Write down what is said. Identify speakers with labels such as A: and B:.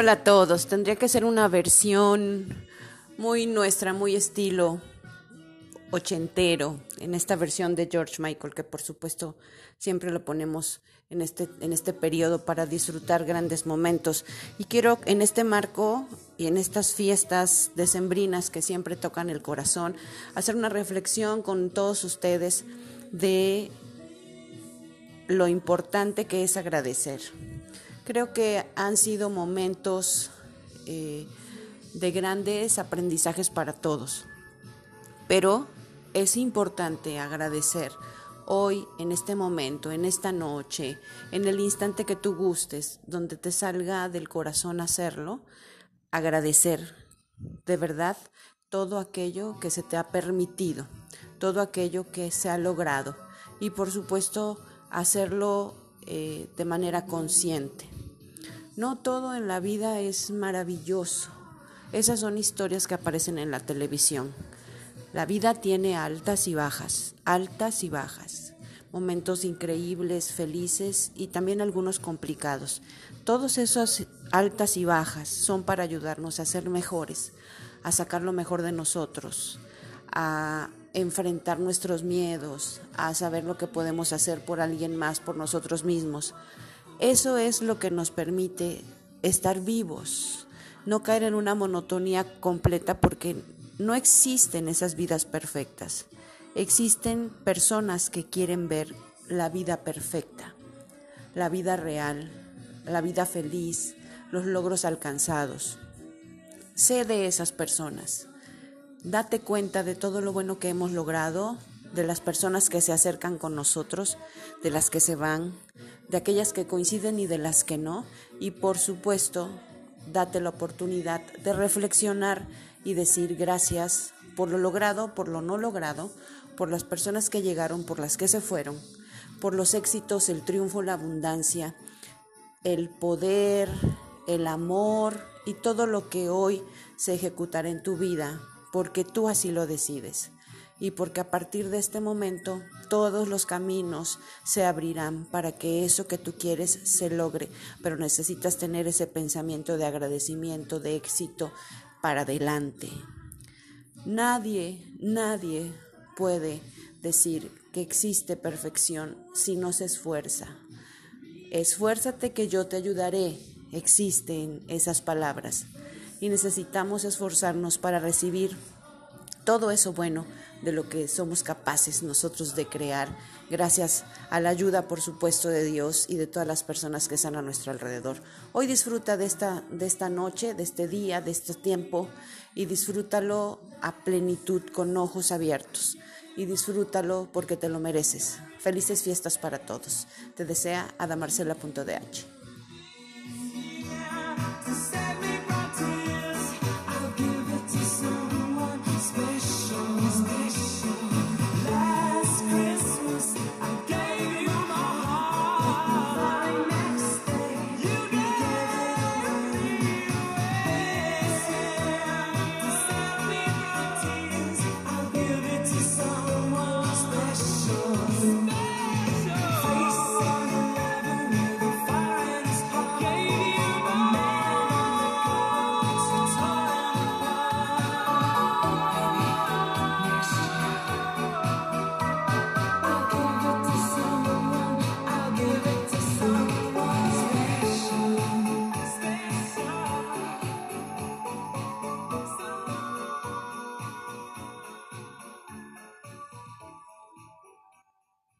A: Hola a todos, tendría que ser una versión muy nuestra, muy estilo ochentero, en esta versión de George Michael, que por supuesto siempre lo ponemos en este, en este periodo para disfrutar grandes momentos. Y quiero en este marco y en estas fiestas decembrinas que siempre tocan el corazón, hacer una reflexión con todos ustedes de lo importante que es agradecer. Creo que han sido momentos eh, de grandes aprendizajes para todos, pero es importante agradecer hoy, en este momento, en esta noche, en el instante que tú gustes, donde te salga del corazón hacerlo, agradecer de verdad todo aquello que se te ha permitido, todo aquello que se ha logrado y por supuesto hacerlo eh, de manera consciente. No todo en la vida es maravilloso. Esas son historias que aparecen en la televisión. La vida tiene altas y bajas, altas y bajas, momentos increíbles, felices y también algunos complicados. Todos esos altas y bajas son para ayudarnos a ser mejores, a sacar lo mejor de nosotros, a enfrentar nuestros miedos, a saber lo que podemos hacer por alguien más, por nosotros mismos. Eso es lo que nos permite estar vivos, no caer en una monotonía completa porque no existen esas vidas perfectas. Existen personas que quieren ver la vida perfecta, la vida real, la vida feliz, los logros alcanzados. Sé de esas personas. Date cuenta de todo lo bueno que hemos logrado, de las personas que se acercan con nosotros, de las que se van, de aquellas que coinciden y de las que no. Y por supuesto, date la oportunidad de reflexionar y decir gracias por lo logrado, por lo no logrado, por las personas que llegaron, por las que se fueron, por los éxitos, el triunfo, la abundancia, el poder, el amor y todo lo que hoy se ejecutará en tu vida, porque tú así lo decides y porque a partir de este momento todos los caminos se abrirán para que eso que tú quieres se logre, pero necesitas tener ese pensamiento de agradecimiento, de éxito para adelante. Nadie, nadie puede decir que existe perfección si no se esfuerza. Esfuérzate que yo te ayudaré, existen esas palabras y necesitamos esforzarnos para recibir todo eso bueno de lo que somos capaces nosotros de crear, gracias a la ayuda, por supuesto, de Dios y de todas las personas que están a nuestro alrededor. Hoy disfruta de esta, de esta noche, de este día, de este tiempo y disfrútalo a plenitud, con ojos abiertos. Y disfrútalo porque te lo mereces. Felices fiestas para todos. Te desea adamarcela.dh.